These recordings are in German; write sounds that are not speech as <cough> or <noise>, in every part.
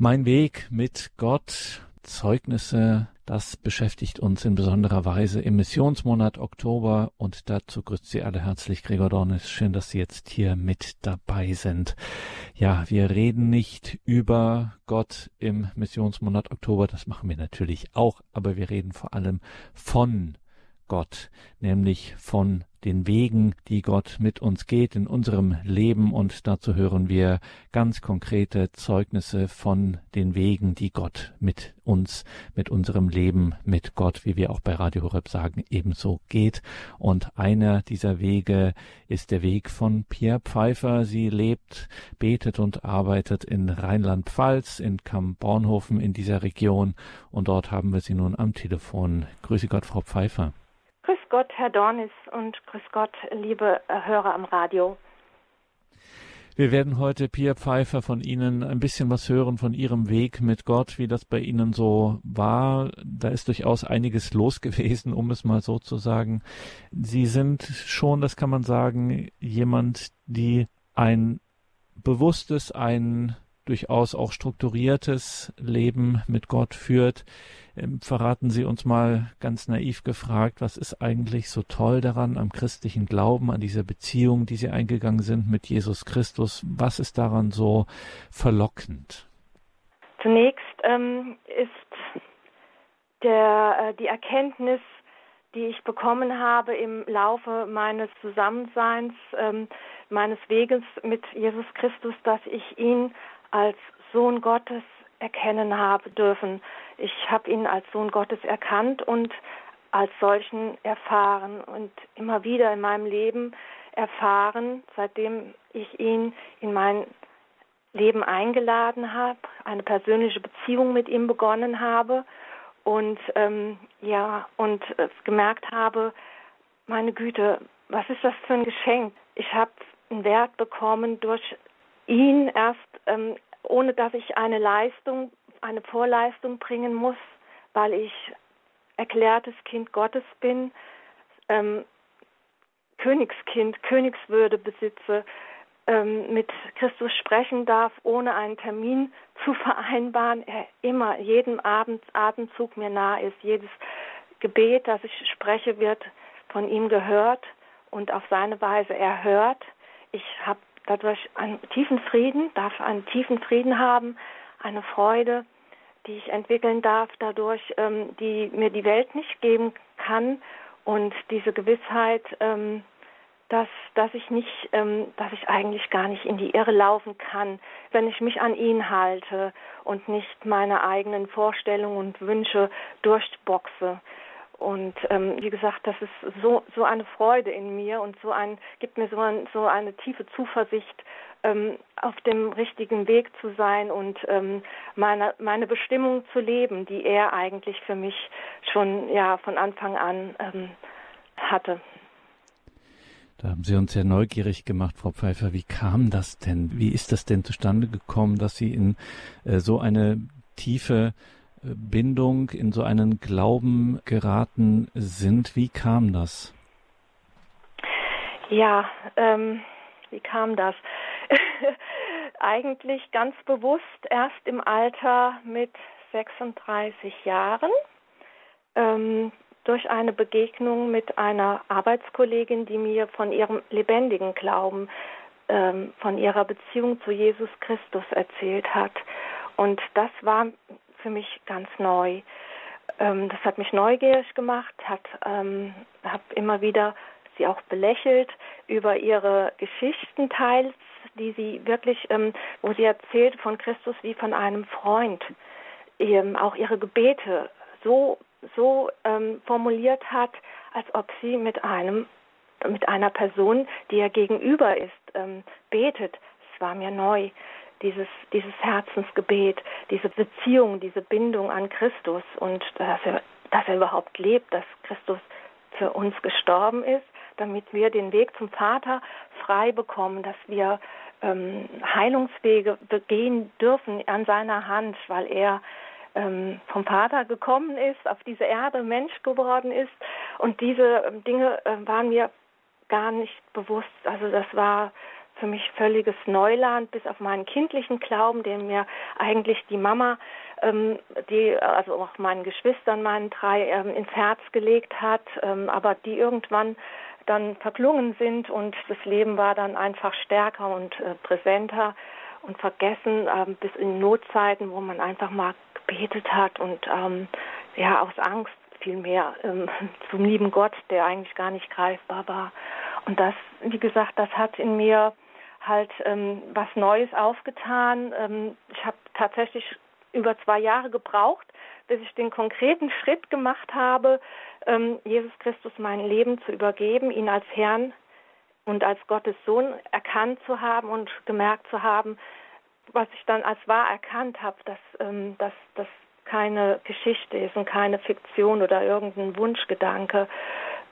Mein Weg mit Gott, Zeugnisse, das beschäftigt uns in besonderer Weise im Missionsmonat Oktober und dazu grüßt Sie alle herzlich Gregor Dornis. Schön, dass Sie jetzt hier mit dabei sind. Ja, wir reden nicht über Gott im Missionsmonat Oktober, das machen wir natürlich auch, aber wir reden vor allem von Gott, nämlich von den Wegen, die Gott mit uns geht in unserem Leben und dazu hören wir ganz konkrete Zeugnisse von den Wegen, die Gott mit uns, mit unserem Leben, mit Gott, wie wir auch bei Radio Horeb sagen, ebenso geht. Und einer dieser Wege ist der Weg von Pierre Pfeiffer. Sie lebt, betet und arbeitet in Rheinland-Pfalz, in Kamm-Bornhofen in dieser Region und dort haben wir sie nun am Telefon. Grüße Gott, Frau Pfeiffer. Grüß Gott, Herr Dornis und grüß Gott, liebe äh, Hörer am Radio. Wir werden heute, Pia Pfeiffer, von Ihnen ein bisschen was hören von Ihrem Weg mit Gott, wie das bei Ihnen so war. Da ist durchaus einiges <laughs> los gewesen, um es mal so zu sagen. Sie sind schon, das kann man sagen, jemand, die ein bewusstes, ein durchaus auch strukturiertes Leben mit Gott führt. Ähm, verraten Sie uns mal ganz naiv gefragt, was ist eigentlich so toll daran am christlichen Glauben, an dieser Beziehung, die Sie eingegangen sind mit Jesus Christus? Was ist daran so verlockend? Zunächst ähm, ist der, äh, die Erkenntnis, die ich bekommen habe im Laufe meines Zusammenseins, ähm, meines Weges mit Jesus Christus, dass ich ihn als Sohn Gottes erkennen habe dürfen. Ich habe ihn als Sohn Gottes erkannt und als solchen erfahren und immer wieder in meinem Leben erfahren, seitdem ich ihn in mein Leben eingeladen habe, eine persönliche Beziehung mit ihm begonnen habe und ähm, ja und äh, gemerkt habe, meine Güte, was ist das für ein Geschenk? Ich habe einen Wert bekommen durch ihn erst ähm, ohne dass ich eine Leistung, eine Vorleistung bringen muss, weil ich erklärtes Kind Gottes bin, ähm, Königskind, Königswürde besitze, ähm, mit Christus sprechen darf, ohne einen Termin zu vereinbaren, er immer jeden Abend, Atemzug mir nah ist, jedes Gebet, das ich spreche, wird von ihm gehört und auf seine Weise erhört. Ich habe dadurch einen tiefen Frieden, darf einen tiefen Frieden haben, eine Freude, die ich entwickeln darf, dadurch, ähm, die mir die Welt nicht geben kann und diese Gewissheit, ähm, dass, dass ich nicht, ähm, dass ich eigentlich gar nicht in die Irre laufen kann, wenn ich mich an ihn halte und nicht meine eigenen Vorstellungen und Wünsche durchboxe. Und ähm, wie gesagt, das ist so, so eine Freude in mir und so ein, gibt mir so, ein, so eine tiefe Zuversicht, ähm, auf dem richtigen Weg zu sein und ähm, meine, meine Bestimmung zu leben, die er eigentlich für mich schon ja von Anfang an ähm, hatte. Da haben Sie uns sehr neugierig gemacht, Frau Pfeiffer. Wie kam das denn? Wie ist das denn zustande gekommen, dass Sie in äh, so eine tiefe Bindung, in so einen Glauben geraten sind. Wie kam das? Ja, ähm, wie kam das? <laughs> Eigentlich ganz bewusst erst im Alter mit 36 Jahren ähm, durch eine Begegnung mit einer Arbeitskollegin, die mir von ihrem lebendigen Glauben, ähm, von ihrer Beziehung zu Jesus Christus erzählt hat. Und das war für mich ganz neu. Ähm, das hat mich neugierig gemacht, hat ähm, habe immer wieder sie auch belächelt über ihre Geschichten teils, die sie wirklich, ähm, wo sie erzählt von Christus wie von einem Freund, ähm, auch ihre Gebete so so ähm, formuliert hat, als ob sie mit einem mit einer Person, die ihr gegenüber ist, ähm, betet. Es war mir neu dieses, dieses Herzensgebet, diese Beziehung, diese Bindung an Christus und dass er, dass er überhaupt lebt, dass Christus für uns gestorben ist, damit wir den Weg zum Vater frei bekommen, dass wir ähm, Heilungswege begehen dürfen an seiner Hand, weil er ähm, vom Vater gekommen ist, auf diese Erde Mensch geworden ist. Und diese ähm, Dinge äh, waren mir gar nicht bewusst. Also das war für mich völliges Neuland, bis auf meinen kindlichen Glauben, den mir eigentlich die Mama, ähm, die also auch meinen Geschwistern, meinen drei, ähm, ins Herz gelegt hat, ähm, aber die irgendwann dann verklungen sind und das Leben war dann einfach stärker und äh, präsenter und vergessen ähm, bis in Notzeiten, wo man einfach mal gebetet hat und ähm, ja aus Angst vielmehr ähm, <laughs> zum lieben Gott, der eigentlich gar nicht greifbar war. Und das, wie gesagt, das hat in mir halt ähm, was Neues aufgetan. Ähm, ich habe tatsächlich über zwei Jahre gebraucht, bis ich den konkreten Schritt gemacht habe, ähm, Jesus Christus mein Leben zu übergeben, ihn als Herrn und als Gottes Sohn erkannt zu haben und gemerkt zu haben, was ich dann als wahr erkannt habe, dass, ähm, das keine Geschichte ist und keine Fiktion oder irgendein Wunschgedanke,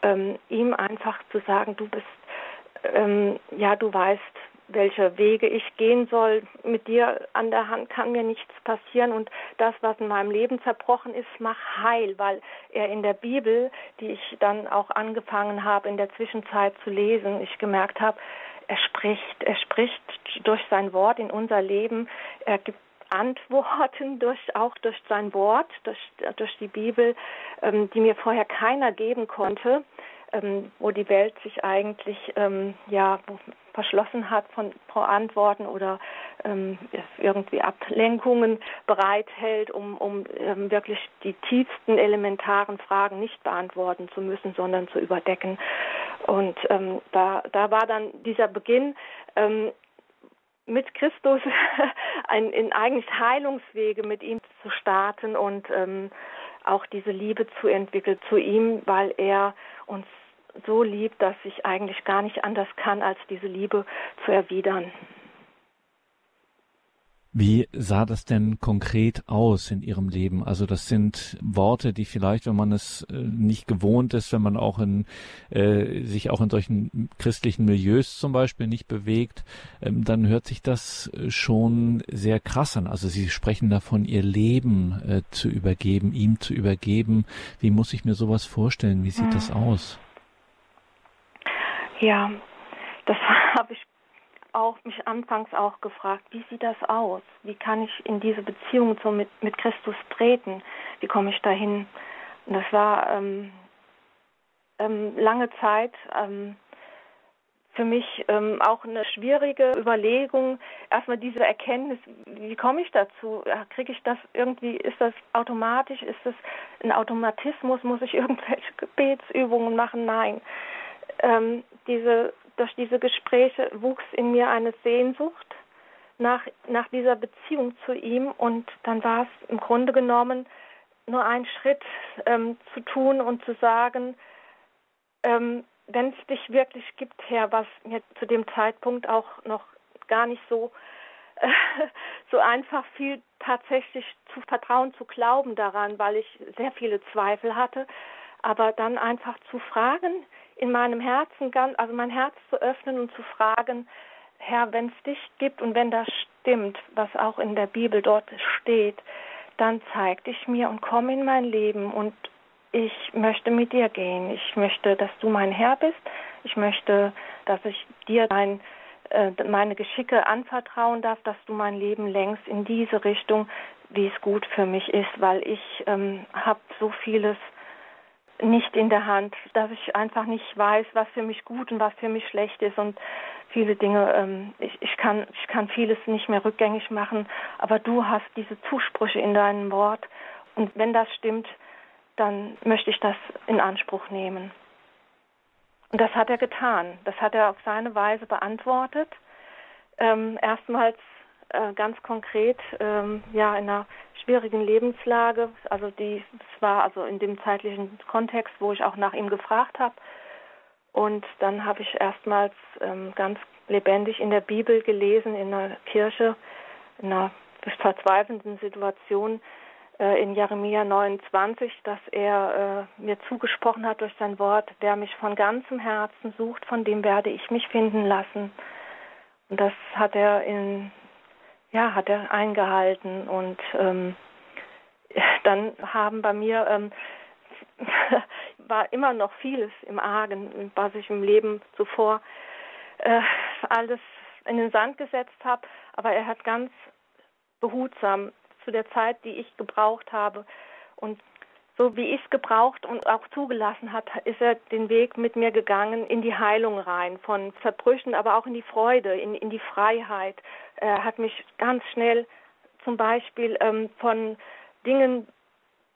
ähm, ihm einfach zu sagen, du bist, ähm, ja, du weißt, welche Wege ich gehen soll. Mit dir an der Hand kann mir nichts passieren und das, was in meinem Leben zerbrochen ist, mach heil, weil er in der Bibel, die ich dann auch angefangen habe in der Zwischenzeit zu lesen, ich gemerkt habe, er spricht, er spricht durch sein Wort in unser Leben. Er gibt Antworten <laughs> durch auch durch sein Wort, durch, durch die Bibel, ähm, die mir vorher keiner geben konnte, ähm, wo die Welt sich eigentlich ähm, ja verschlossen hat von, von Antworten oder ähm, irgendwie Ablenkungen bereithält, um, um ähm, wirklich die tiefsten elementaren Fragen nicht beantworten zu müssen, sondern zu überdecken. Und ähm, da, da war dann dieser Beginn ähm, mit Christus <laughs> ein, in eigentlich Heilungswege mit ihm zu starten und ähm, auch diese Liebe zu entwickeln zu ihm, weil er uns so liebt, dass ich eigentlich gar nicht anders kann, als diese Liebe zu erwidern. Wie sah das denn konkret aus in Ihrem Leben? Also das sind Worte, die vielleicht, wenn man es äh, nicht gewohnt ist, wenn man auch in äh, sich auch in solchen christlichen Milieus zum Beispiel nicht bewegt, ähm, dann hört sich das äh, schon sehr krass an. Also Sie sprechen davon, Ihr Leben äh, zu übergeben, ihm zu übergeben. Wie muss ich mir sowas vorstellen? Wie sieht hm. das aus? Ja, das <laughs> habe ich auch mich anfangs auch gefragt, wie sieht das aus? Wie kann ich in diese Beziehung so mit, mit Christus treten? Wie komme ich dahin? Und das war ähm, ähm, lange Zeit ähm, für mich ähm, auch eine schwierige Überlegung. Erstmal diese Erkenntnis, wie komme ich dazu? Kriege ich das irgendwie, ist das automatisch? Ist das ein Automatismus? Muss ich irgendwelche Gebetsübungen machen? Nein. Ähm, diese durch diese Gespräche wuchs in mir eine Sehnsucht nach, nach dieser Beziehung zu ihm. Und dann war es im Grunde genommen nur ein Schritt ähm, zu tun und zu sagen, ähm, wenn es dich wirklich gibt, Herr, was mir zu dem Zeitpunkt auch noch gar nicht so, äh, <laughs> so einfach fiel, tatsächlich zu vertrauen, zu glauben daran, weil ich sehr viele Zweifel hatte, aber dann einfach zu fragen, in meinem Herzen ganz, also mein Herz zu öffnen und zu fragen, Herr, wenn es dich gibt und wenn das stimmt, was auch in der Bibel dort steht, dann zeig dich mir und komm in mein Leben und ich möchte mit dir gehen. Ich möchte, dass du mein Herr bist. Ich möchte, dass ich dir dein, äh, meine Geschicke anvertrauen darf, dass du mein Leben längst in diese Richtung, wie es gut für mich ist, weil ich ähm, habe so vieles nicht in der Hand, dass ich einfach nicht weiß, was für mich gut und was für mich schlecht ist und viele Dinge, ähm, ich, ich, kann, ich kann vieles nicht mehr rückgängig machen, aber du hast diese Zusprüche in deinem Wort und wenn das stimmt, dann möchte ich das in Anspruch nehmen. Und das hat er getan, das hat er auf seine Weise beantwortet. Ähm, erstmals äh, ganz konkret, ähm, ja, in einer schwierigen Lebenslage. Also die, es war also in dem zeitlichen Kontext, wo ich auch nach ihm gefragt habe. Und dann habe ich erstmals ähm, ganz lebendig in der Bibel gelesen, in der Kirche, in einer verzweifelnden Situation äh, in Jeremia 29, dass er äh, mir zugesprochen hat durch sein Wort, wer mich von ganzem Herzen sucht, von dem werde ich mich finden lassen. Und das hat er in ja, hat er eingehalten. Und ähm, <laughs> dann haben bei mir ähm, <laughs> war immer noch vieles im Argen, was ich im Leben zuvor äh, alles in den Sand gesetzt habe, aber er hat ganz behutsam zu der Zeit, die ich gebraucht habe und so wie ich es gebraucht und auch zugelassen hat, ist er den Weg mit mir gegangen in die Heilung rein, von Verbrüchen, aber auch in die Freude, in, in die Freiheit. Er hat mich ganz schnell zum Beispiel ähm, von Dingen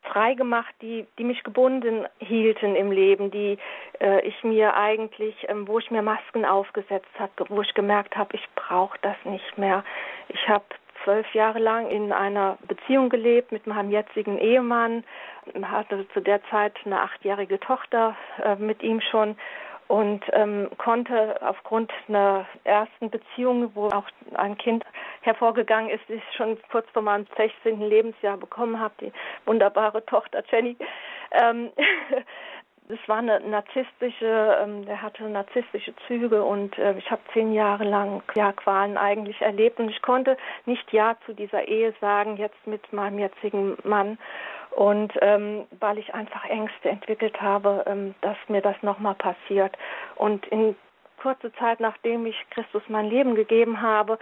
frei gemacht, die, die mich gebunden hielten im Leben, die äh, ich mir eigentlich, ähm, wo ich mir Masken aufgesetzt habe, wo ich gemerkt habe, ich brauche das nicht mehr. Ich habe zwölf Jahre lang in einer Beziehung gelebt mit meinem jetzigen Ehemann, hatte zu der Zeit eine achtjährige Tochter äh, mit ihm schon und ähm, konnte aufgrund einer ersten Beziehung, wo auch ein Kind hervorgegangen ist, die ich schon kurz vor meinem 16. Lebensjahr bekommen habe, die wunderbare Tochter Jenny. Ähm, <laughs> es war eine narzisstische, ähm, der hatte narzisstische Züge und äh, ich habe zehn Jahre lang ja Qualen eigentlich erlebt und ich konnte nicht ja zu dieser Ehe sagen, jetzt mit meinem jetzigen Mann. Und ähm, weil ich einfach Ängste entwickelt habe, ähm, dass mir das nochmal passiert. Und in kurzer Zeit, nachdem ich Christus mein Leben gegeben habe,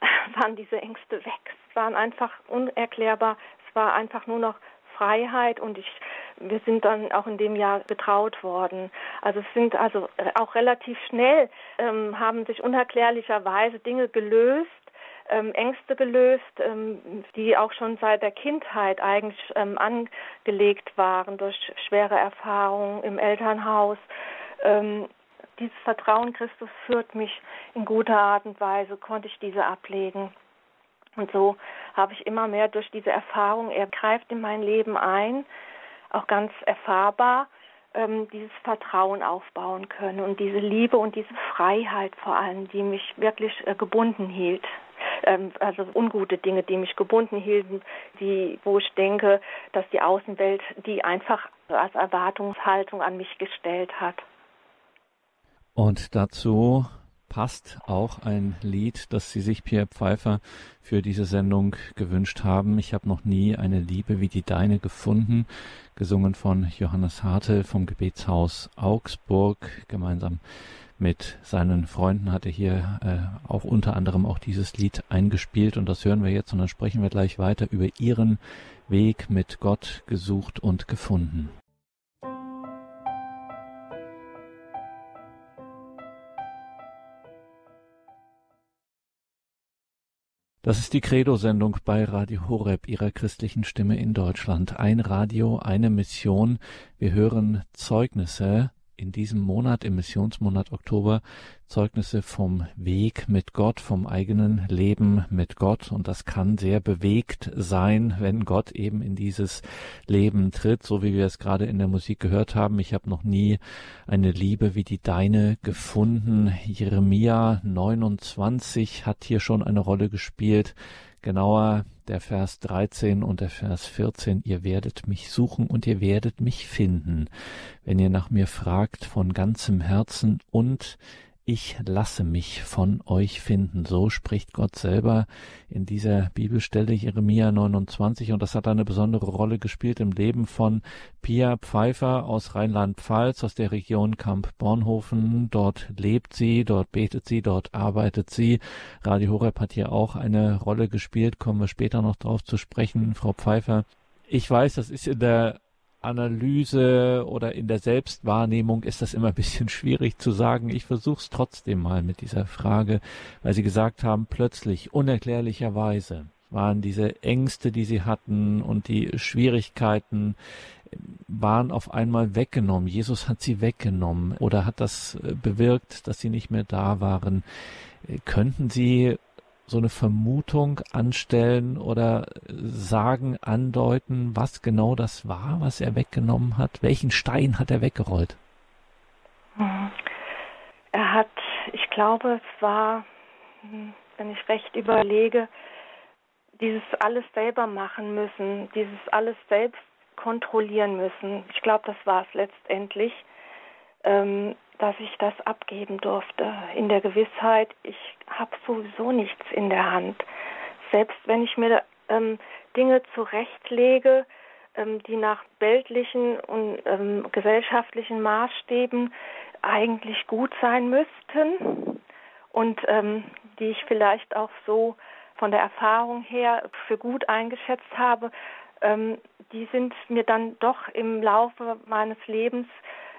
<laughs> waren diese Ängste weg. Es waren einfach unerklärbar. Es war einfach nur noch Freiheit und ich, wir sind dann auch in dem Jahr getraut worden. Also es sind also auch relativ schnell ähm, haben sich unerklärlicherweise Dinge gelöst, ähm, Ängste gelöst, ähm, die auch schon seit der Kindheit eigentlich ähm, angelegt waren durch schwere Erfahrungen im Elternhaus. Ähm, dieses Vertrauen Christus führt mich in guter Art und Weise, konnte ich diese ablegen. Und so habe ich immer mehr durch diese Erfahrung, er greift in mein Leben ein, auch ganz erfahrbar, ähm, dieses Vertrauen aufbauen können und diese Liebe und diese Freiheit vor allem, die mich wirklich äh, gebunden hielt. Ähm, also ungute Dinge, die mich gebunden hielten, die, wo ich denke, dass die Außenwelt die einfach als Erwartungshaltung an mich gestellt hat. Und dazu passt auch ein Lied, das Sie sich, Pierre Pfeiffer, für diese Sendung gewünscht haben. Ich habe noch nie eine Liebe wie die deine gefunden, gesungen von Johannes Hartel vom Gebetshaus Augsburg. Gemeinsam mit seinen Freunden hat er hier äh, auch unter anderem auch dieses Lied eingespielt und das hören wir jetzt und dann sprechen wir gleich weiter über ihren Weg mit Gott gesucht und gefunden. Das ist die Credo-Sendung bei Radio Horeb, Ihrer christlichen Stimme in Deutschland. Ein Radio, eine Mission. Wir hören Zeugnisse in diesem Monat, im Missionsmonat Oktober, Zeugnisse vom Weg mit Gott, vom eigenen Leben mit Gott. Und das kann sehr bewegt sein, wenn Gott eben in dieses Leben tritt, so wie wir es gerade in der Musik gehört haben. Ich habe noch nie eine Liebe wie die deine gefunden. Jeremia 29 hat hier schon eine Rolle gespielt. Genauer der Vers 13 und der Vers 14, ihr werdet mich suchen und ihr werdet mich finden, wenn ihr nach mir fragt von ganzem Herzen und ich lasse mich von euch finden. So spricht Gott selber in dieser Bibelstelle Jeremia 29 und das hat eine besondere Rolle gespielt im Leben von Pia Pfeiffer aus Rheinland-Pfalz, aus der Region Kamp-Bornhofen. Dort lebt sie, dort betet sie, dort arbeitet sie. Radio Horeb hat hier auch eine Rolle gespielt, kommen wir später noch drauf zu sprechen. Frau Pfeiffer, ich weiß, das ist in der Analyse oder in der Selbstwahrnehmung ist das immer ein bisschen schwierig zu sagen. Ich versuche es trotzdem mal mit dieser Frage, weil Sie gesagt haben, plötzlich, unerklärlicherweise waren diese Ängste, die Sie hatten und die Schwierigkeiten, waren auf einmal weggenommen. Jesus hat sie weggenommen oder hat das äh, bewirkt, dass sie nicht mehr da waren. Äh, könnten Sie so eine Vermutung anstellen oder sagen, andeuten, was genau das war, was er weggenommen hat? Welchen Stein hat er weggerollt? Er hat, ich glaube, es war, wenn ich recht überlege, dieses alles selber machen müssen, dieses alles selbst kontrollieren müssen. Ich glaube, das war es letztendlich. Ähm, dass ich das abgeben durfte, in der Gewissheit, ich habe sowieso nichts in der Hand. Selbst wenn ich mir ähm, Dinge zurechtlege, ähm, die nach weltlichen und ähm, gesellschaftlichen Maßstäben eigentlich gut sein müssten und ähm, die ich vielleicht auch so von der Erfahrung her für gut eingeschätzt habe, ähm, die sind mir dann doch im Laufe meines Lebens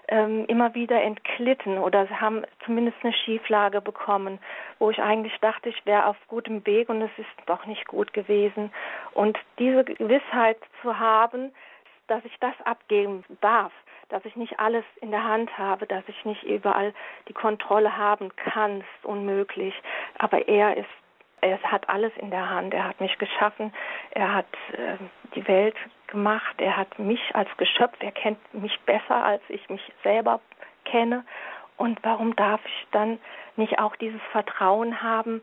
ähm, immer wieder entglitten oder haben zumindest eine Schieflage bekommen, wo ich eigentlich dachte, ich wäre auf gutem Weg und es ist doch nicht gut gewesen. Und diese Gewissheit zu haben, dass ich das abgeben darf, dass ich nicht alles in der Hand habe, dass ich nicht überall die Kontrolle haben kann, ist unmöglich. Aber er ist er hat alles in der Hand. Er hat mich geschaffen. Er hat äh, die Welt gemacht. Er hat mich als Geschöpf. Er kennt mich besser, als ich mich selber kenne. Und warum darf ich dann nicht auch dieses Vertrauen haben,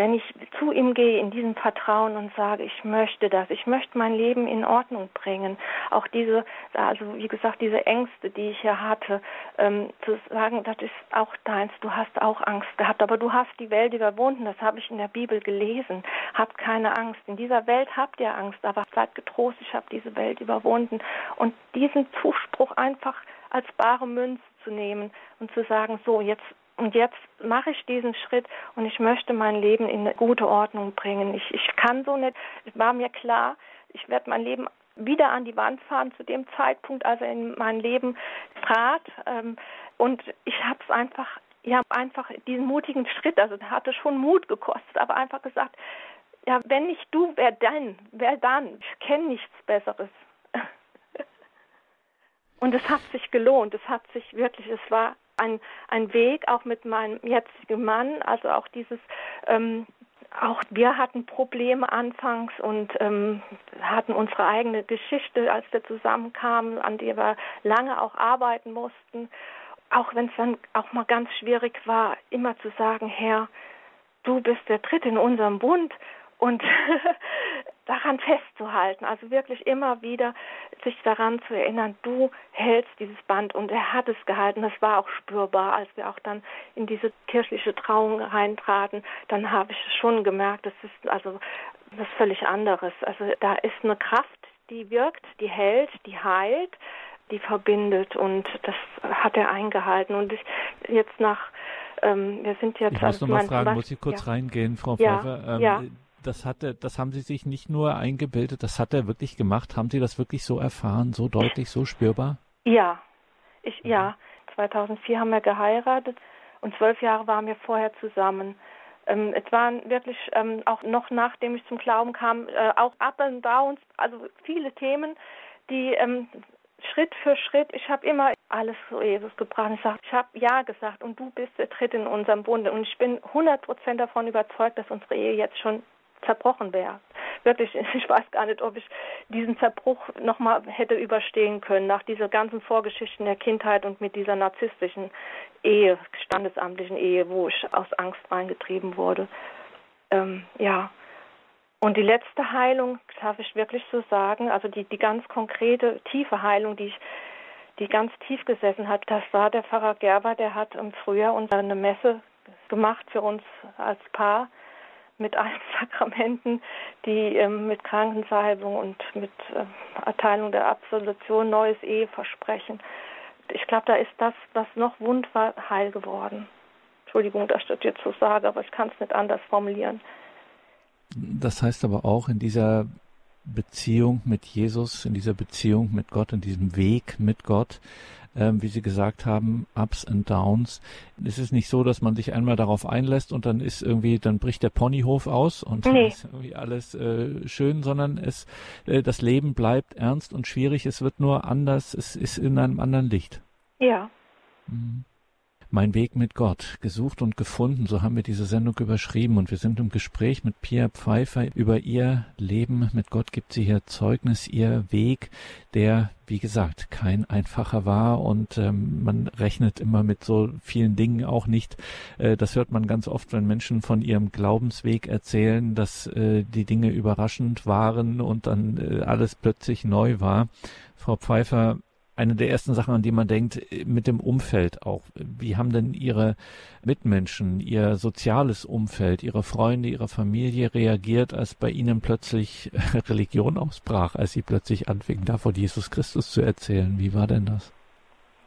wenn ich zu ihm gehe in diesem Vertrauen und sage, ich möchte das, ich möchte mein Leben in Ordnung bringen, auch diese, also wie gesagt, diese Ängste, die ich ja hatte, ähm, zu sagen, das ist auch deins, du hast auch Angst gehabt, aber du hast die Welt überwunden, das habe ich in der Bibel gelesen, habt keine Angst, in dieser Welt habt ihr Angst, aber seid getrost, ich habe diese Welt überwunden. Und diesen Zuspruch einfach als bare Münze zu nehmen und zu sagen, so, jetzt und jetzt mache ich diesen Schritt und ich möchte mein Leben in eine gute Ordnung bringen. Ich, ich kann so nicht, es war mir klar, ich werde mein Leben wieder an die Wand fahren zu dem Zeitpunkt, als er in mein Leben trat. Ähm, und ich habe es einfach, ja, einfach diesen mutigen Schritt, also hatte schon Mut gekostet, aber einfach gesagt, ja, wenn nicht du, wer dann? Wer dann? Ich kenne nichts Besseres. <laughs> Und es hat sich gelohnt. Es hat sich wirklich, es war ein, ein Weg, auch mit meinem jetzigen Mann, also auch dieses, ähm, auch wir hatten Probleme anfangs und ähm, hatten unsere eigene Geschichte, als wir zusammenkamen, an der wir lange auch arbeiten mussten. Auch wenn es dann auch mal ganz schwierig war, immer zu sagen, Herr, du bist der Dritte in unserem Bund und <laughs> daran festzuhalten, also wirklich immer wieder sich daran zu erinnern, du hältst dieses Band und er hat es gehalten. Das war auch spürbar, als wir auch dann in diese kirchliche Trauung reintraten. Dann habe ich schon gemerkt, das ist also was völlig anderes. Also da ist eine Kraft, die wirkt, die hält, die heilt, die verbindet und das hat er eingehalten. Und ich jetzt nach ähm, wir sind jetzt. Ich muss also noch mal fragen, muss ich kurz ja. reingehen, Frau Pfeiffer? Ja, ähm, ja das hatte, das haben Sie sich nicht nur eingebildet, das hat er wirklich gemacht. Haben Sie das wirklich so erfahren, so deutlich, so spürbar? Ja, ich, mhm. ja. 2004 haben wir geheiratet und zwölf Jahre waren wir vorher zusammen. Ähm, es waren wirklich ähm, auch noch nachdem ich zum Glauben kam, äh, auch Up and Downs, also viele Themen, die ähm, Schritt für Schritt, ich habe immer alles zu Jesus gebracht. Ich, sag, ich habe Ja gesagt und du bist der Dritte in unserem Bunde. Und ich bin 100 Prozent davon überzeugt, dass unsere Ehe jetzt schon zerbrochen wäre. Wirklich, <laughs> ich weiß gar nicht, ob ich diesen Zerbruch nochmal hätte überstehen können, nach dieser ganzen Vorgeschichten der Kindheit und mit dieser narzisstischen Ehe, standesamtlichen Ehe, wo ich aus Angst reingetrieben wurde. Ähm, ja. Und die letzte Heilung, darf ich wirklich so sagen, also die, die ganz konkrete, tiefe Heilung, die ich die ganz tief gesessen hat, das war der Pfarrer Gerber, der hat im Frühjahr eine Messe gemacht für uns als Paar mit allen <laughs> Sakramenten, die ähm, mit Krankensalbung und mit äh, Erteilung der Absolution neues Eheversprechen. Ich glaube, da ist das, was noch wund war, heil geworden. Entschuldigung, dass ich das jetzt so sage, aber ich kann es nicht anders formulieren. Das heißt aber auch in dieser Beziehung mit Jesus, in dieser Beziehung mit Gott, in diesem Weg mit Gott, ähm, wie Sie gesagt haben, Ups and Downs. Es ist nicht so, dass man sich einmal darauf einlässt und dann ist irgendwie, dann bricht der Ponyhof aus und nee. ist irgendwie alles äh, schön, sondern es, äh, das Leben bleibt ernst und schwierig. Es wird nur anders, es ist in einem anderen Licht. Ja. Mhm. Mein Weg mit Gott, gesucht und gefunden, so haben wir diese Sendung überschrieben und wir sind im Gespräch mit Pia Pfeiffer über ihr Leben mit Gott gibt sie hier Zeugnis, ihr Weg, der, wie gesagt, kein einfacher war und ähm, man rechnet immer mit so vielen Dingen auch nicht. Äh, das hört man ganz oft, wenn Menschen von ihrem Glaubensweg erzählen, dass äh, die Dinge überraschend waren und dann äh, alles plötzlich neu war. Frau Pfeiffer, eine der ersten Sachen, an die man denkt, mit dem Umfeld auch. Wie haben denn Ihre Mitmenschen, Ihr soziales Umfeld, Ihre Freunde, Ihre Familie reagiert, als bei Ihnen plötzlich <laughs> Religion ausbrach, als Sie plötzlich anfingen, davon Jesus Christus zu erzählen? Wie war denn das?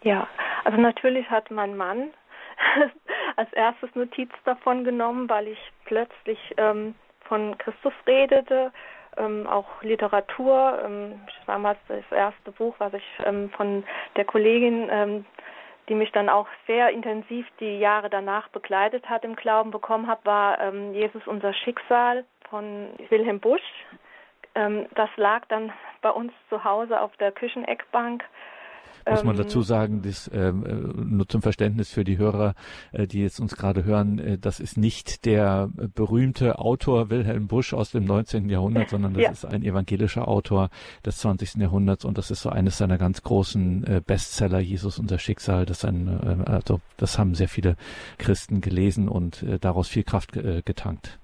Ja, also natürlich hat mein Mann <laughs> als erstes Notiz davon genommen, weil ich plötzlich ähm, von Christus redete, ähm, auch Literatur. Ähm, damals das erste Buch, was ich ähm, von der Kollegin, ähm, die mich dann auch sehr intensiv die Jahre danach begleitet hat im Glauben bekommen habe, war ähm, Jesus unser Schicksal von Wilhelm Busch. Ähm, das lag dann bei uns zu Hause auf der Kücheneckbank muss man dazu ähm, sagen, das, ähm, äh, nur zum Verständnis für die Hörer, äh, die jetzt uns gerade hören, äh, das ist nicht der berühmte Autor Wilhelm Busch aus dem 19. Jahrhundert, sondern das ja. ist ein evangelischer Autor des 20. Jahrhunderts und das ist so eines seiner ganz großen äh, Bestseller, Jesus unser Schicksal. Das, ein, äh, also, das haben sehr viele Christen gelesen und äh, daraus viel Kraft äh, getankt.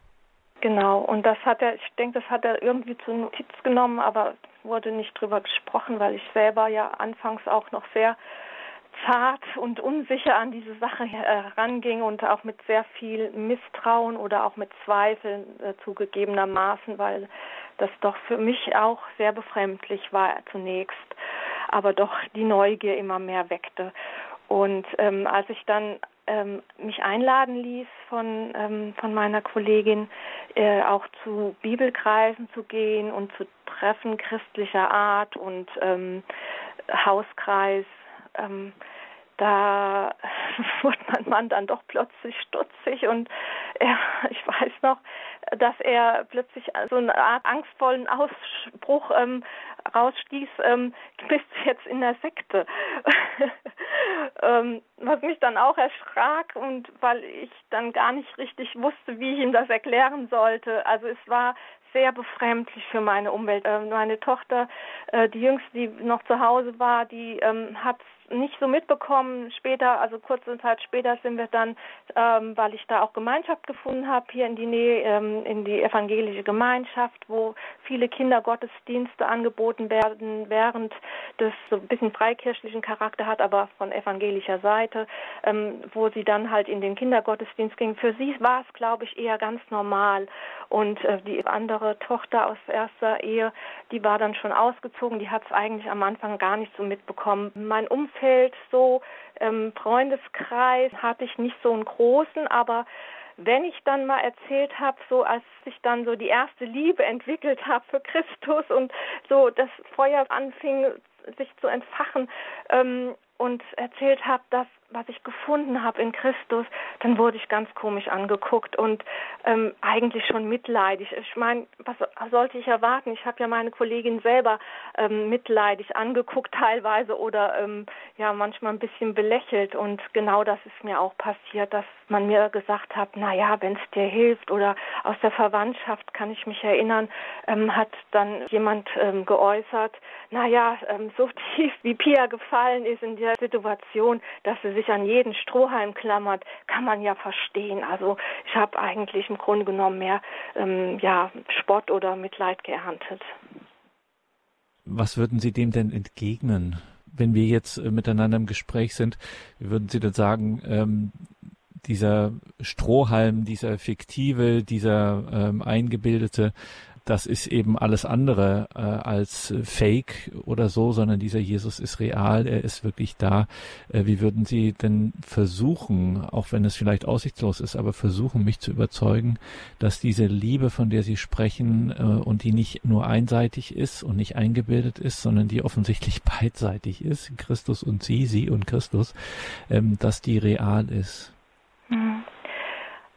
Genau, und das hat er, ich denke, das hat er irgendwie zur Notiz genommen, aber wurde nicht drüber gesprochen, weil ich selber ja anfangs auch noch sehr zart und unsicher an diese Sache heranging und auch mit sehr viel Misstrauen oder auch mit Zweifeln äh, zugegebenermaßen, weil das doch für mich auch sehr befremdlich war zunächst, aber doch die Neugier immer mehr weckte. Und ähm, als ich dann ähm, mich einladen ließ von, ähm, von meiner Kollegin, äh, auch zu Bibelkreisen zu gehen und zu Treffen christlicher Art und ähm, Hauskreis, ähm, da <laughs> wurde mein Mann dann doch plötzlich stutzig und er, <laughs> ich weiß noch, dass er plötzlich so eine Art angstvollen Ausspruch ähm, rausstieß, ähm, bist du jetzt in der Sekte? <laughs> ähm, was mich dann auch erschrak und weil ich dann gar nicht richtig wusste, wie ich ihm das erklären sollte. Also es war sehr befremdlich für meine Umwelt. Äh, meine Tochter, äh, die jüngste, die noch zu Hause war, die ähm, hat nicht so mitbekommen. Später, also kurze Zeit später sind wir dann, ähm, weil ich da auch Gemeinschaft gefunden habe, hier in die Nähe, ähm, in die evangelische Gemeinschaft, wo viele Kindergottesdienste angeboten werden, während das so ein bisschen freikirchlichen Charakter hat, aber von evangelischer Seite, ähm, wo sie dann halt in den Kindergottesdienst ging. Für sie war es, glaube ich, eher ganz normal. Und äh, die andere Tochter aus erster Ehe, die war dann schon ausgezogen, die hat es eigentlich am Anfang gar nicht so mitbekommen. Mein Umfeld Umfeld, so ähm, Freundeskreis hatte ich nicht so einen großen, aber wenn ich dann mal erzählt habe, so als ich dann so die erste Liebe entwickelt habe für Christus und so das Feuer anfing sich zu entfachen ähm, und erzählt habe, dass was ich gefunden habe in Christus, dann wurde ich ganz komisch angeguckt und ähm, eigentlich schon mitleidig. Ich meine, was sollte ich erwarten? Ich habe ja meine Kollegin selber ähm, mitleidig angeguckt teilweise oder ähm, ja manchmal ein bisschen belächelt und genau das ist mir auch passiert, dass man mir gesagt hat, na ja, wenn es dir hilft oder aus der Verwandtschaft kann ich mich erinnern, ähm, hat dann jemand ähm, geäußert, na ja, ähm, so <laughs> tief wie Pia gefallen ist in der Situation, dass sie sich an jeden Strohhalm klammert, kann man ja verstehen. Also ich habe eigentlich im Grunde genommen mehr ähm, ja, Spott oder Mitleid geerntet. Was würden Sie dem denn entgegnen? Wenn wir jetzt äh, miteinander im Gespräch sind, wie würden Sie denn sagen, ähm, dieser Strohhalm, dieser fiktive, dieser ähm, eingebildete, das ist eben alles andere äh, als Fake oder so, sondern dieser Jesus ist real, er ist wirklich da. Äh, wie würden Sie denn versuchen, auch wenn es vielleicht aussichtslos ist, aber versuchen, mich zu überzeugen, dass diese Liebe, von der Sie sprechen äh, und die nicht nur einseitig ist und nicht eingebildet ist, sondern die offensichtlich <laughs> beidseitig ist, Christus und Sie, Sie und Christus, ähm, dass die real ist? Hm.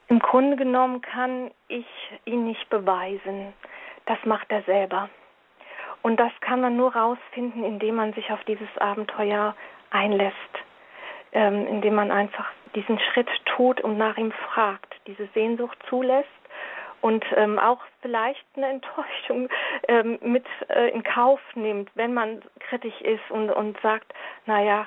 Im Grunde genommen kann ich ihn nicht beweisen. Das macht er selber. Und das kann man nur rausfinden, indem man sich auf dieses Abenteuer einlässt, ähm, indem man einfach diesen Schritt tut und nach ihm fragt, diese Sehnsucht zulässt und ähm, auch vielleicht eine Enttäuschung ähm, mit äh, in Kauf nimmt, wenn man kritisch ist und, und sagt, naja,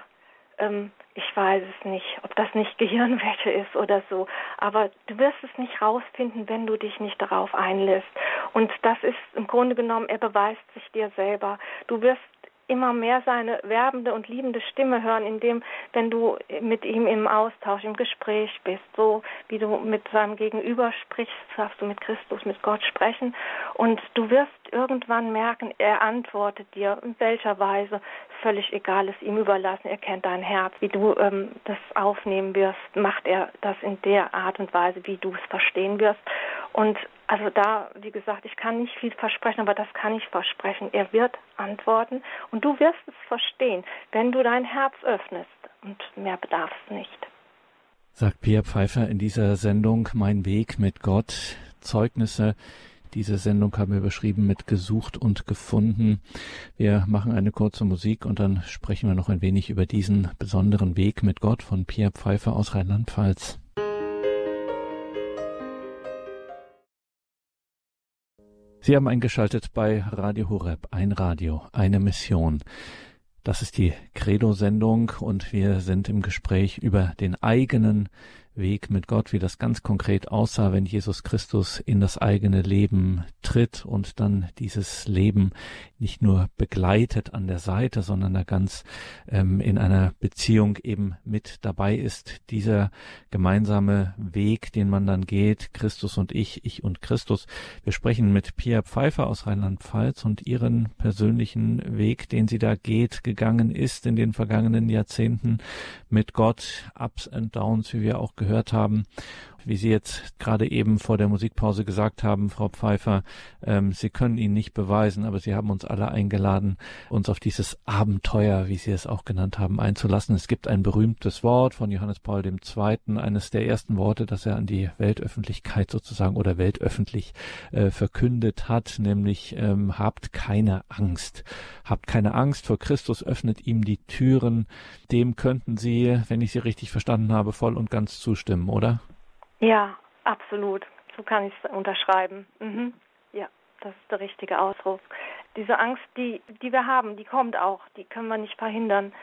ähm, ich weiß es nicht, ob das nicht <laughs> Gehirnwäsche ist oder so, aber du wirst es nicht rausfinden, wenn du dich nicht darauf einlässt. Und das ist im Grunde genommen, er beweist sich dir selber. Du wirst immer mehr seine werbende und liebende Stimme hören, indem, wenn du mit ihm im Austausch, im Gespräch bist, so wie du mit seinem Gegenüber sprichst, darfst du mit Christus, mit Gott sprechen. Und du wirst irgendwann merken, er antwortet dir, in welcher Weise, völlig egal, ist ihm überlassen, er kennt dein Herz, wie du ähm, das aufnehmen wirst, macht er das in der Art und Weise, wie du es verstehen wirst und also da, wie gesagt, ich kann nicht viel versprechen, aber das kann ich versprechen. Er wird antworten und du wirst es verstehen, wenn du dein Herz öffnest und mehr bedarf es nicht. Sagt Pia Pfeiffer in dieser Sendung Mein Weg mit Gott, Zeugnisse. Diese Sendung haben wir überschrieben mit gesucht und gefunden. Wir machen eine kurze Musik und dann sprechen wir noch ein wenig über diesen besonderen Weg mit Gott von Pia Pfeiffer aus Rheinland-Pfalz. Sie haben eingeschaltet bei Radio Horeb, ein Radio, eine Mission. Das ist die Credo-Sendung und wir sind im Gespräch über den eigenen Weg mit Gott, wie das ganz konkret aussah, wenn Jesus Christus in das eigene Leben tritt und dann dieses Leben nicht nur begleitet an der Seite, sondern da ganz ähm, in einer Beziehung eben mit dabei ist. Dieser gemeinsame Weg, den man dann geht, Christus und ich, ich und Christus. Wir sprechen mit Pia Pfeiffer aus Rheinland-Pfalz und ihren persönlichen Weg, den sie da geht, gegangen ist in den vergangenen Jahrzehnten mit Gott, Ups and Downs, wie wir auch gehört haben wie Sie jetzt gerade eben vor der Musikpause gesagt haben, Frau Pfeiffer, ähm, Sie können ihn nicht beweisen, aber Sie haben uns alle eingeladen, uns auf dieses Abenteuer, wie Sie es auch genannt haben, einzulassen. Es gibt ein berühmtes Wort von Johannes Paul II., eines der ersten Worte, das er an die Weltöffentlichkeit sozusagen oder weltöffentlich äh, verkündet hat, nämlich ähm, habt keine Angst. Habt keine Angst vor Christus, öffnet ihm die Türen. Dem könnten Sie, wenn ich Sie richtig verstanden habe, voll und ganz zustimmen, oder? Ja, absolut. So kann ich es unterschreiben. Mhm. Ja, das ist der richtige Ausdruck. Diese Angst, die, die wir haben, die kommt auch, die können wir nicht verhindern.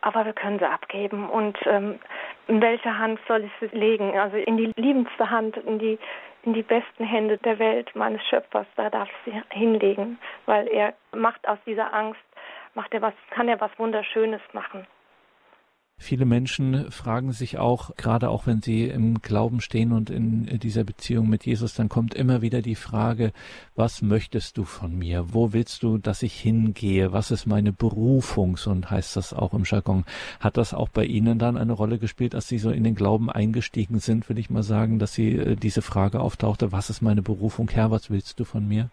Aber wir können sie abgeben. Und ähm, in welche Hand soll ich sie legen? Also in die liebendste Hand, in die, in die besten Hände der Welt meines Schöpfers, da darf ich sie hinlegen, weil er macht aus dieser Angst, macht er was, kann er was Wunderschönes machen. Viele Menschen fragen sich auch, gerade auch wenn sie im Glauben stehen und in dieser Beziehung mit Jesus, dann kommt immer wieder die Frage, was möchtest du von mir? Wo willst du, dass ich hingehe? Was ist meine Berufung? So heißt das auch im Jargon. Hat das auch bei Ihnen dann eine Rolle gespielt, als Sie so in den Glauben eingestiegen sind, will ich mal sagen, dass Sie äh, diese Frage auftauchte, was ist meine Berufung? Herr, was willst du von mir?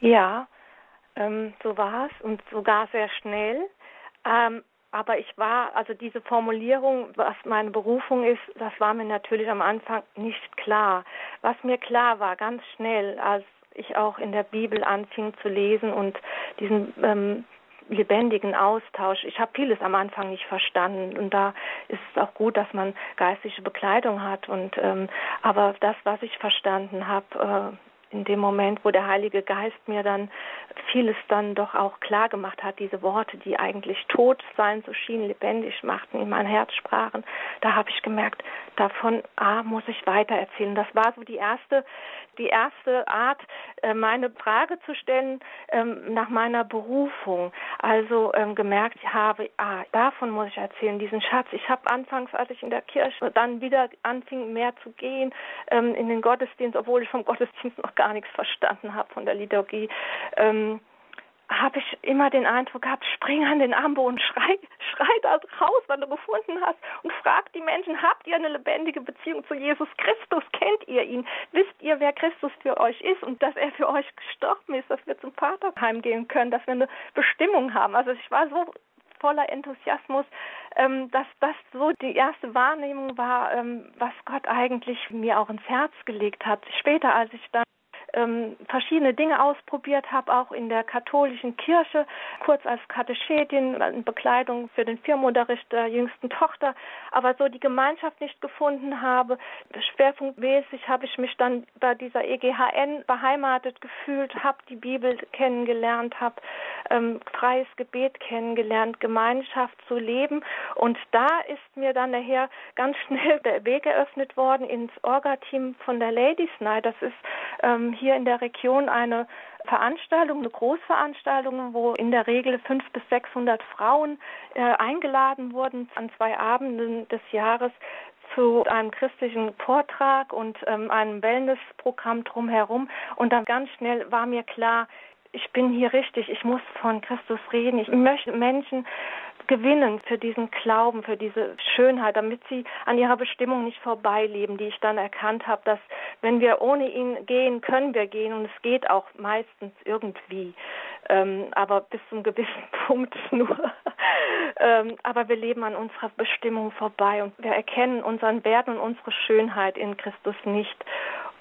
Ja, ähm, so war es und sogar sehr schnell. Ähm, aber ich war, also diese Formulierung, was meine Berufung ist, das war mir natürlich am Anfang nicht klar. Was mir klar war, ganz schnell, als ich auch in der Bibel anfing zu lesen und diesen ähm, lebendigen Austausch. Ich habe vieles am Anfang nicht verstanden und da ist es auch gut, dass man geistige Bekleidung hat und ähm, aber das, was ich verstanden habe, äh, in dem Moment, wo der Heilige Geist mir dann vieles dann doch auch klar gemacht hat, diese Worte, die eigentlich tot sein so schienen, lebendig machten, in mein Herz sprachen, da habe ich gemerkt, davon ah, muss ich weiter erzählen. Das war so die erste, die erste Art, äh, meine Frage zu stellen ähm, nach meiner Berufung. Also ähm, gemerkt habe, ah, davon muss ich erzählen, diesen Schatz. Ich habe anfangs, als ich in der Kirche dann wieder anfing, mehr zu gehen ähm, in den Gottesdienst, obwohl ich vom Gottesdienst noch gar nichts verstanden habe von der Liturgie, ähm, habe ich immer den Eindruck gehabt, spring an den Armboden, schrei, schrei da raus, was du gefunden hast und frag die Menschen, habt ihr eine lebendige Beziehung zu Jesus Christus? Kennt ihr ihn? Wisst ihr, wer Christus für euch ist und dass er für euch gestorben ist, dass wir zum Vater heimgehen können, dass wir eine Bestimmung haben? Also ich war so voller Enthusiasmus, ähm, dass das so die erste Wahrnehmung war, ähm, was Gott eigentlich mir auch ins Herz gelegt hat. Später, als ich dann ähm, verschiedene Dinge ausprobiert habe, auch in der katholischen Kirche, kurz als Katechetin, in Bekleidung für den Firmenunterricht der jüngsten Tochter, aber so die Gemeinschaft nicht gefunden habe. Schwerpunktmäßig habe ich mich dann bei dieser EGHN beheimatet gefühlt, habe die Bibel kennengelernt, habe ähm, freies Gebet kennengelernt, Gemeinschaft zu leben und da ist mir dann nachher ganz <laughs> schnell der Weg eröffnet worden ins Orga-Team von der Ladies Night. Das ist ähm, hier in der Region eine Veranstaltung, eine Großveranstaltung, wo in der Regel 500 bis 600 Frauen äh, eingeladen wurden an zwei Abenden des Jahres zu einem christlichen Vortrag und ähm, einem Wellnessprogramm drumherum. Und dann ganz schnell war mir klar, ich bin hier richtig, ich muss von Christus reden. Ich möchte Menschen gewinnen für diesen Glauben, für diese Schönheit, damit sie an ihrer Bestimmung nicht vorbeileben, die ich dann erkannt habe, dass wenn wir ohne ihn gehen, können wir gehen und es geht auch meistens irgendwie, ähm, aber bis zu einem gewissen <laughs> Punkt nur. ähm, aber wir leben an unserer Bestimmung vorbei und wir erkennen unseren Wert und unsere Schönheit in Christus nicht.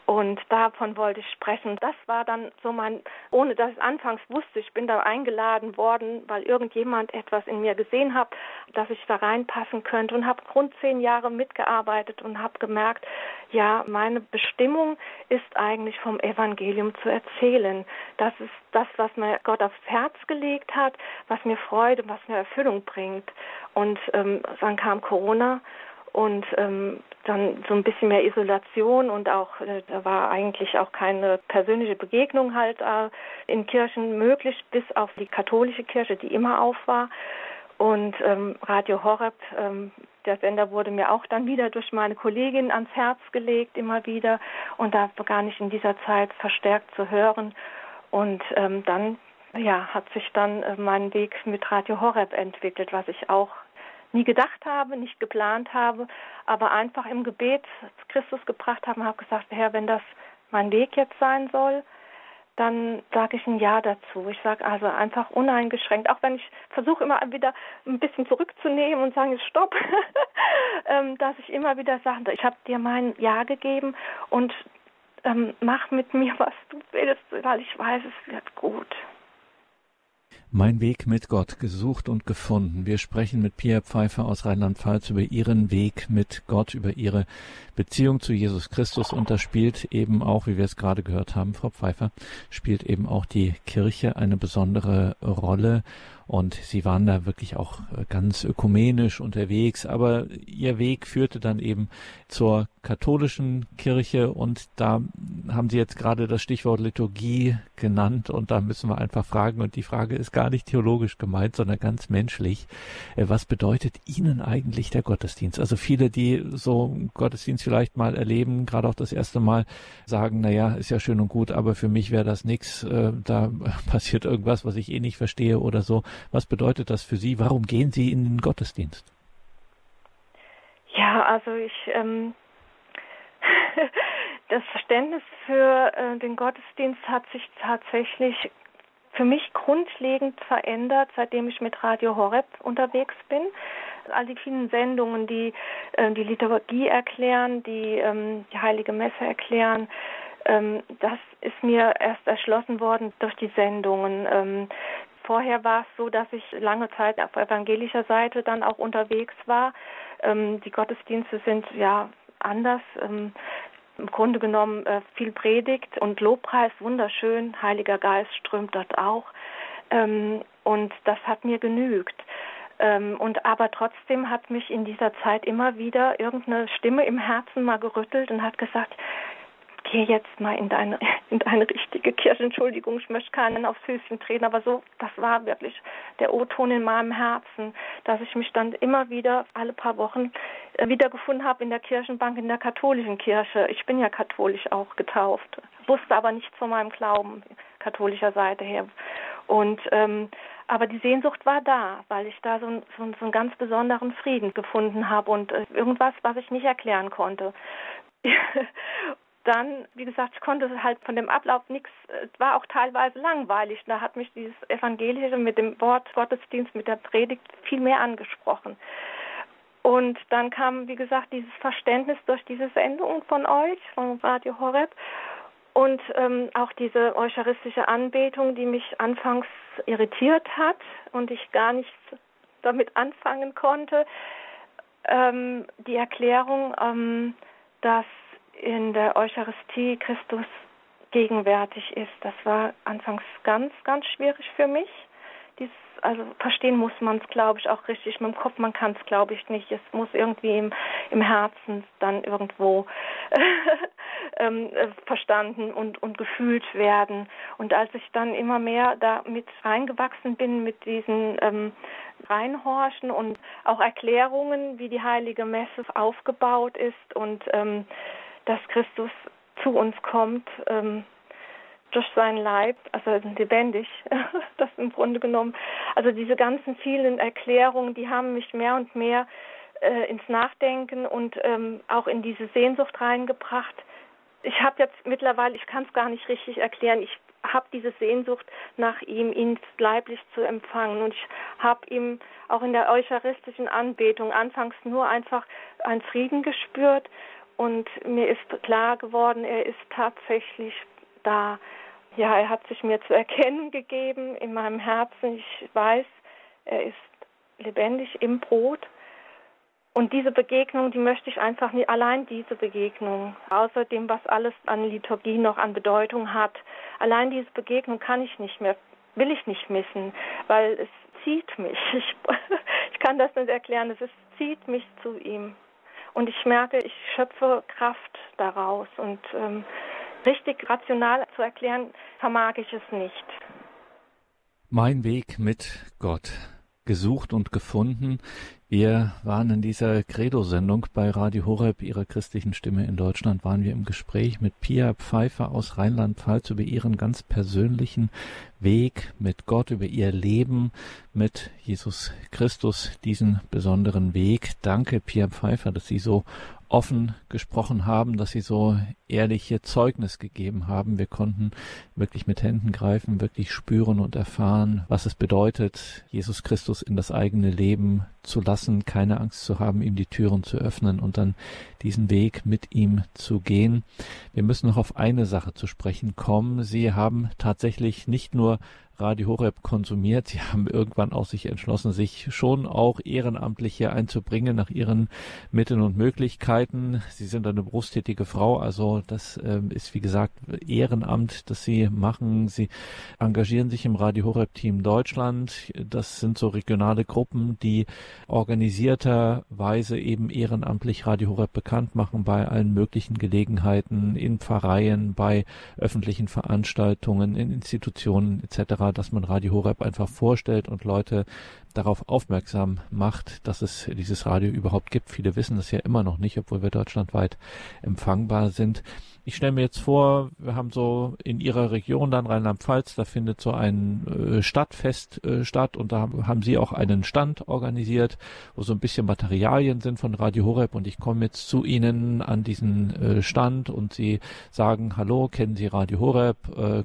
Und davon wollte ich sprechen. Das war dann so mein, ohne dass ich anfangs wusste, ich bin da eingeladen worden, weil irgendjemand etwas in mir gesehen hat, dass ich da reinpassen könnte und habe rund zehn Jahre mitgearbeitet und habe gemerkt, ja, meine Bestimmung ist eigentlich vom Evangelium zu erzählen. Das ist das, was mir Gott aufs Herz gelegt hat, was mir Freude, was mir Erfüllung bringt. Und ähm, dann kam Corona und ähm, dann so ein bisschen mehr Isolation und auch äh, da war eigentlich auch keine persönliche Begegnung halt äh, in Kirchen möglich, bis auf die katholische Kirche, die immer auf war. Und ähm, Radio Horeb, ähm, der Sender wurde mir auch dann wieder durch meine Kollegin ans Herz gelegt, immer wieder. Und da begann ich in dieser Zeit verstärkt zu hören. Und ähm, dann ja, hat sich dann äh, mein Weg mit Radio Horeb entwickelt, was ich auch nie gedacht habe, nicht geplant habe, aber einfach im Gebet Christus gebracht habe und habe gesagt, Herr, wenn das mein Weg jetzt sein soll, dann sage ich ein Ja dazu. Ich sage also einfach uneingeschränkt, auch wenn ich versuche immer wieder ein bisschen zurückzunehmen und sagen, stopp, <laughs> ähm, dass ich immer wieder sage, ich habe dir mein Ja gegeben und ähm, mach mit mir, was du willst, weil ich weiß, es wird gut. Mein Weg mit Gott, gesucht und gefunden. Wir sprechen mit Pia Pfeiffer aus Rheinland-Pfalz über ihren Weg mit Gott, über ihre Beziehung zu Jesus Christus. Und da spielt eben auch, wie wir es gerade gehört haben, Frau Pfeiffer, spielt eben auch die Kirche eine besondere Rolle. Und sie waren da wirklich auch äh, ganz ökumenisch unterwegs, aber ihr Weg führte dann eben zur katholischen Kirche und da haben Sie jetzt gerade das Stichwort Liturgie genannt und da müssen wir einfach fragen und die Frage ist gar nicht theologisch gemeint, sondern ganz menschlich. Äh, was bedeutet Ihnen eigentlich der Gottesdienst? Also viele, die so Gottesdienst vielleicht mal erleben, gerade auch das erste Mal, sagen, na ja, ist ja schön und gut, aber für mich wäre das nichts, äh, da <laughs> passiert irgendwas, was ich eh nicht verstehe oder so. Was bedeutet das für Sie? Warum gehen Sie in den Gottesdienst? Ja, also ich ähm, <laughs> das Verständnis für äh, den Gottesdienst hat sich tatsächlich für mich grundlegend verändert, seitdem ich mit Radio Horeb unterwegs bin. All die vielen Sendungen, die äh, die Liturgie erklären, die ähm, die Heilige Messe erklären, ähm, das ist mir erst erschlossen worden durch die Sendungen. Ähm, Vorher war es so, dass ich lange Zeit auf evangelischer Seite dann auch unterwegs war. Ähm, die Gottesdienste sind ja anders. Ähm, Im Grunde genommen äh, viel Predigt und Lobpreis, wunderschön. Heiliger Geist strömt dort auch. Ähm, und das hat mir genügt. Ähm, und aber trotzdem hat mich in dieser Zeit immer wieder irgendeine Stimme im Herzen mal gerüttelt und hat gesagt, geh jetzt mal in deine, <laughs> in deine richtige Kirche. Entschuldigung, ich möchte keinen aufs Höschen treten, aber so, das war wirklich der O-Ton in meinem Herzen, dass ich mich dann immer wieder alle paar Wochen äh, wiedergefunden habe in der Kirchenbank, in der katholischen Kirche. Ich bin ja katholisch auch getauft, wusste aber nichts von meinem Glauben katholischer Seite her. Und ähm, aber die Sehnsucht war da, weil ich da so, so, so einen ganz besonderen Frieden gefunden habe und äh, irgendwas, was ich nicht erklären konnte. <laughs> dann, wie gesagt, ich konnte halt von dem Ablauf nichts, es war auch teilweise langweilig. Da hat mich dieses Evangelische mit dem Wort Gottesdienst, mit der Predigt viel mehr angesprochen. Und dann kam, wie gesagt, dieses Verständnis durch diese Sendung von euch, von Radio Horeb. Und ähm, auch diese eucharistische Anbetung, die mich anfangs irritiert hat und ich gar nichts damit anfangen konnte. Ähm, die Erklärung, ähm, dass in der Eucharistie Christus gegenwärtig ist. Das war anfangs ganz, ganz schwierig für mich, Dieses, also verstehen muss man es, glaube ich, auch richtig. Mit dem Kopf, man kann es, glaube ich, nicht. Es muss irgendwie im, im Herzen dann irgendwo <laughs> ähm, äh, verstanden und, und gefühlt werden. Und als ich dann immer mehr da mit reingewachsen bin, mit diesen ähm, Reinhorchen und auch Erklärungen, wie die heilige Messe aufgebaut ist und ähm, dass Christus zu uns kommt, ähm, durch seinen Leib, also lebendig, <laughs> das im Grunde genommen. Also diese ganzen vielen Erklärungen, die haben mich mehr und mehr äh, ins Nachdenken und ähm, auch in diese Sehnsucht reingebracht. Ich habe jetzt mittlerweile, ich kann es gar nicht richtig erklären, ich habe diese Sehnsucht nach ihm, ihn leiblich zu empfangen. Und ich habe ihm auch in der eucharistischen Anbetung anfangs nur einfach einen Frieden gespürt. Und mir ist klar geworden, er ist tatsächlich da. Ja, er hat sich mir zu erkennen <laughs> gegeben in meinem Herzen. Ich weiß, er ist lebendig im Brot. Und diese Begegnung, die möchte ich einfach nicht, allein diese Begegnung, außerdem, was alles an Liturgie noch an Bedeutung hat, allein diese Begegnung kann ich nicht mehr, will ich nicht missen, weil es zieht mich. <laughs> Ich, ich kann das nicht erklären, es zieht mich zu ihm. Und ich merke, ich schöpfe Kraft daraus. Und ähm, richtig rational zu erklären, vermag ich es nicht. Mein Weg mit Gott gesucht und gefunden. Wir waren in dieser Credo-Sendung bei Radio Horeb, ihrer christlichen Stimme in Deutschland, waren wir im Gespräch mit Pia Pfeiffer aus Rheinland-Pfalz über ihren ganz persönlichen Weg mit Gott, über ihr Leben mit Jesus Christus, diesen besonderen Weg. Danke, Pia Pfeiffer, dass Sie so offen gesprochen haben, dass sie so ehrliche Zeugnis gegeben haben. Wir konnten wirklich mit Händen greifen, wirklich spüren und erfahren, was es bedeutet, Jesus Christus in das eigene Leben zu lassen, keine Angst zu haben, ihm die Türen zu öffnen und dann diesen Weg mit ihm zu gehen. Wir müssen noch auf eine Sache zu sprechen kommen. Sie haben tatsächlich nicht nur Radio Horeb konsumiert. Sie haben irgendwann auch sich entschlossen, sich schon auch ehrenamtlich hier einzubringen nach ihren Mitteln und Möglichkeiten. Sie sind eine berufstätige Frau, also das äh, ist wie gesagt Ehrenamt, das Sie machen. Sie engagieren sich im Radio Horeb Team Deutschland. Das sind so regionale Gruppen, die organisierterweise eben ehrenamtlich Radio Horeb bekannt machen bei allen möglichen Gelegenheiten in Pfarreien, bei öffentlichen Veranstaltungen, in Institutionen etc dass man Radio Horeb einfach vorstellt und Leute darauf aufmerksam macht, dass es dieses Radio überhaupt gibt. Viele wissen das ja immer noch nicht, obwohl wir deutschlandweit empfangbar sind. Ich stelle mir jetzt vor, wir haben so in Ihrer Region dann Rheinland-Pfalz, da findet so ein äh, Stadtfest äh, statt und da haben Sie auch einen Stand organisiert, wo so ein bisschen Materialien sind von Radio Horeb und ich komme jetzt zu Ihnen an diesen äh, Stand und Sie sagen, hallo, kennen Sie Radio Horeb,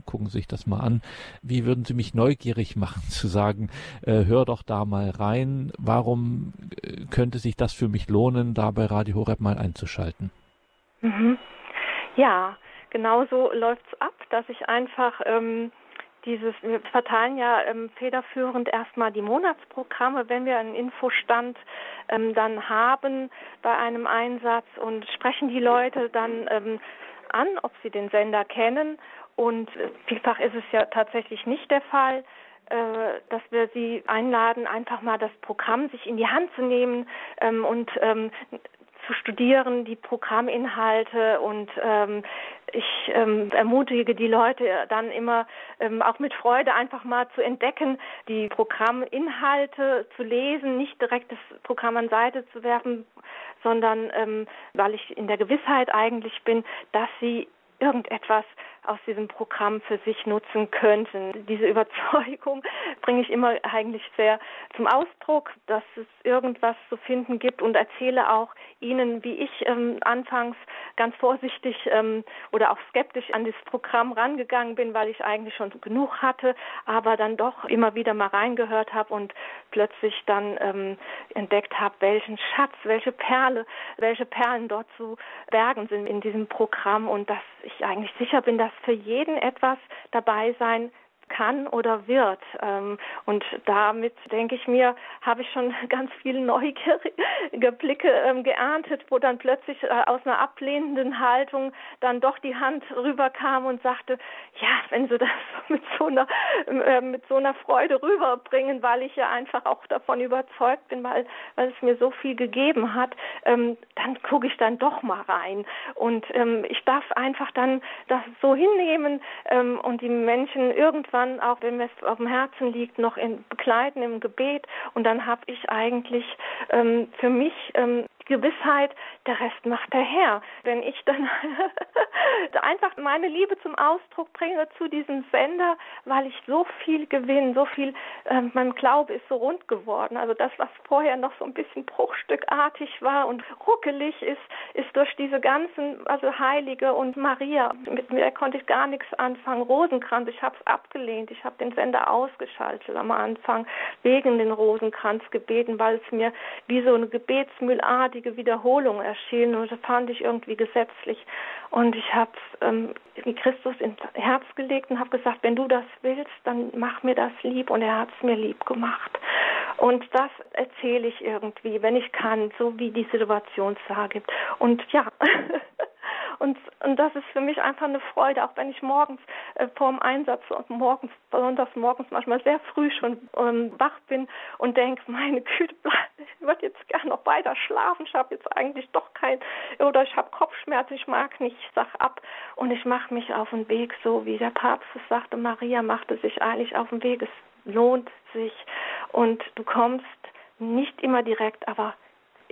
gucken Sie sich das mal an. Wie würden Sie mich neugierig machen <laughs> zu sagen, äh, hör doch da mal rein, warum äh, könnte sich das für mich lohnen, da bei Radio Horeb mal einzuschalten? Mhm. Ja, genau so läuft es ab, dass ich einfach ähm, dieses, wir verteilen ja ähm, federführend erstmal die Monatsprogramme, wenn wir einen Infostand ähm, dann haben bei einem Einsatz und sprechen die Leute dann ähm, an, ob sie den Sender kennen. Und vielfach ist es ja tatsächlich nicht der Fall äh, dass wir sie einladen, einfach mal das Programm sich in die Hand zu nehmen ähm, und ähm, zu studieren, die Programminhalte. Und ähm, ich ermutige die Leute dann immer auch mit Freude einfach mal zu entdecken, die Programminhalte zu lesen, nicht direkt das Programm an Seite zu werfen, sondern weil ich in der Gewissheit eigentlich bin, dass sie irgendetwas aus diesem Programm für sich nutzen könnten. Diese Überzeugung <laughs> bringe ich immer eigentlich sehr zum Ausdruck, dass es irgendwas zu finden gibt und erzähle auch Ihnen, wie ich ähm, anfangs ganz vorsichtig ähm, oder auch skeptisch an das Programm rangegangen bin, weil ich eigentlich schon genug hatte, aber dann doch immer wieder mal reingehört habe und plötzlich dann ähm, entdeckt habe, welchen Schatz, welche Perle, welche Perlen dort zu bergen sind in diesem Programm und dass ich eigentlich sicher bin, dass für jeden etwas dabei sein kann oder wird. Ähm, und damit denke ich mir, habe ich schon <laughs> ganz viele neugierige <laughs> Blicke ähm, geerntet, wo dann plötzlich äh, aus einer ablehnenden Haltung dann doch die Hand rüberkam und sagte, ja, wenn Sie das <laughs> mit so einer äh, mit so einer Freude rüberbringen, weil ich ja einfach auch davon überzeugt bin, weil weil es mir so viel gegeben hat, ähm, dann gucke ich dann doch mal rein und ähm, ich darf einfach dann das so hinnehmen ähm, und die Menschen irgendwann, auch wenn es auf dem Herzen liegt, noch in, begleiten im Gebet. Und dann habe ich eigentlich ähm, für mich ähm, Gewissheit, der Rest macht der Herr. Wenn ich dann <laughs> einfach meine Liebe zum Ausdruck bringe zu diesem Sender, weil ich so viel gewinne, so viel, äh, mein Glaube ist so rund geworden. Also das, was vorher noch so ein bisschen bruchstückartig war und ruckelig ist, ist durch diese ganzen, also Heilige und Maria, mit mir konnte ich gar nichts anfangen. Rosenkranz, ich habe es abgelehnt, ich habe den Sender ausgeschaltet am Anfang wegen den Rosenkranz gebeten, weil es mir wie so eine gebetsmühlartige Wiederholung erschien und das fand ich irgendwie gesetzlich. Und ich habe ähm, Christus ins Herz gelegt und habe gesagt, wenn du das willst, dann mach mir das lieb. Und er hat es mir lieb gemacht. Und das erzähle ich irgendwie, wenn ich kann, so wie die Situation es da gibt. Und ja, <laughs> Und, und das ist für mich einfach eine Freude, auch wenn ich morgens äh, vor dem Einsatz und morgens, besonders morgens manchmal sehr früh schon ähm, wach bin und denke, meine Güte, <laughs> ich würde jetzt gerne noch weiter schlafen. Ich habe jetzt eigentlich doch kein, oder ich habe Kopfschmerzen, ich mag nicht, ich sag ab. Und ich mache mich auf den Weg, so wie der Papst es sagte, Maria machte sich eigentlich auf den Weg. Es lohnt sich. Und du kommst nicht immer direkt, aber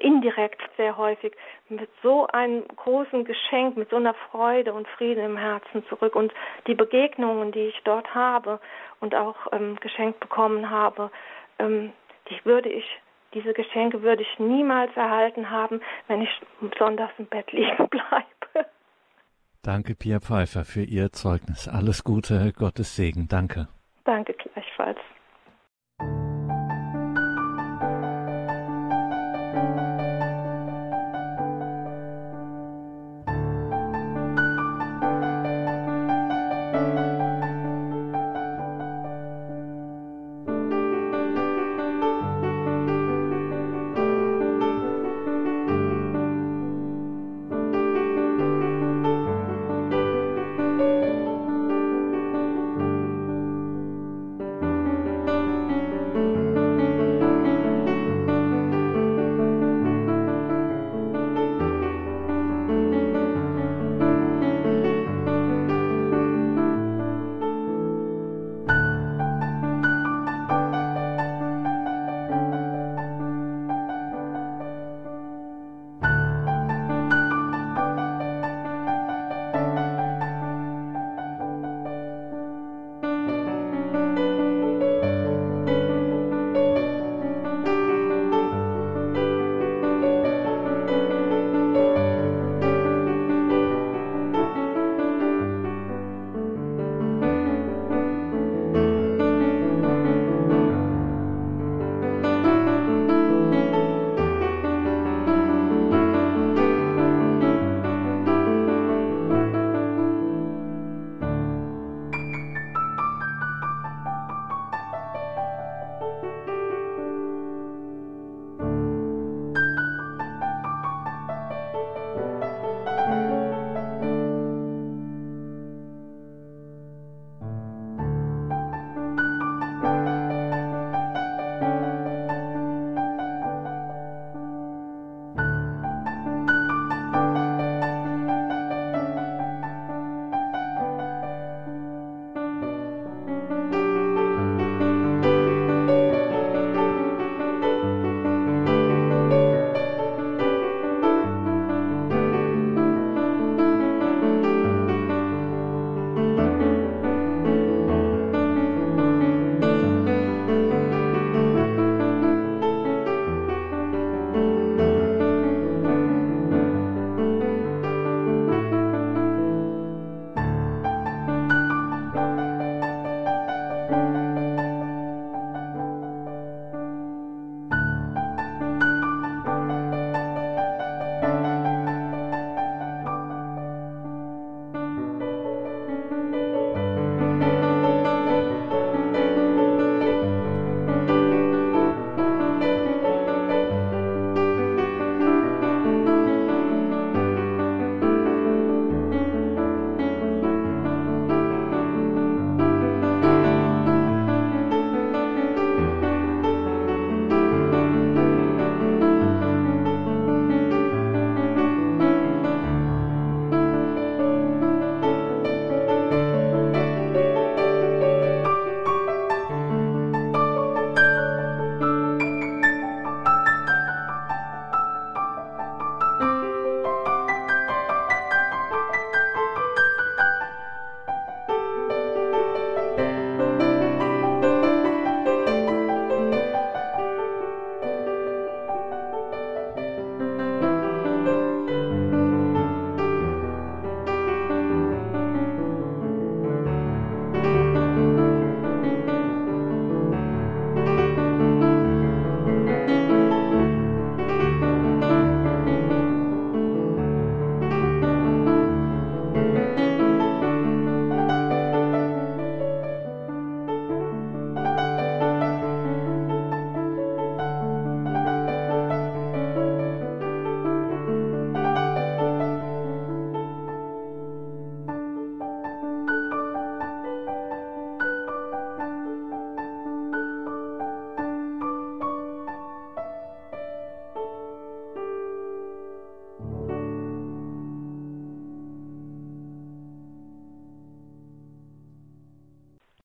indirekt sehr häufig mit so einem großen Geschenk, mit so einer Freude und Frieden im Herzen zurück. Und die Begegnungen, die ich dort habe und auch ähm, geschenkt bekommen habe, ähm, die würde ich, diese Geschenke würde ich niemals erhalten haben, wenn ich besonders im Bett liegen <laughs> bleibe. Danke, Pia Pfeiffer, für Ihr Zeugnis. Alles Gute, Gottes Segen. Danke. Danke gleichfalls.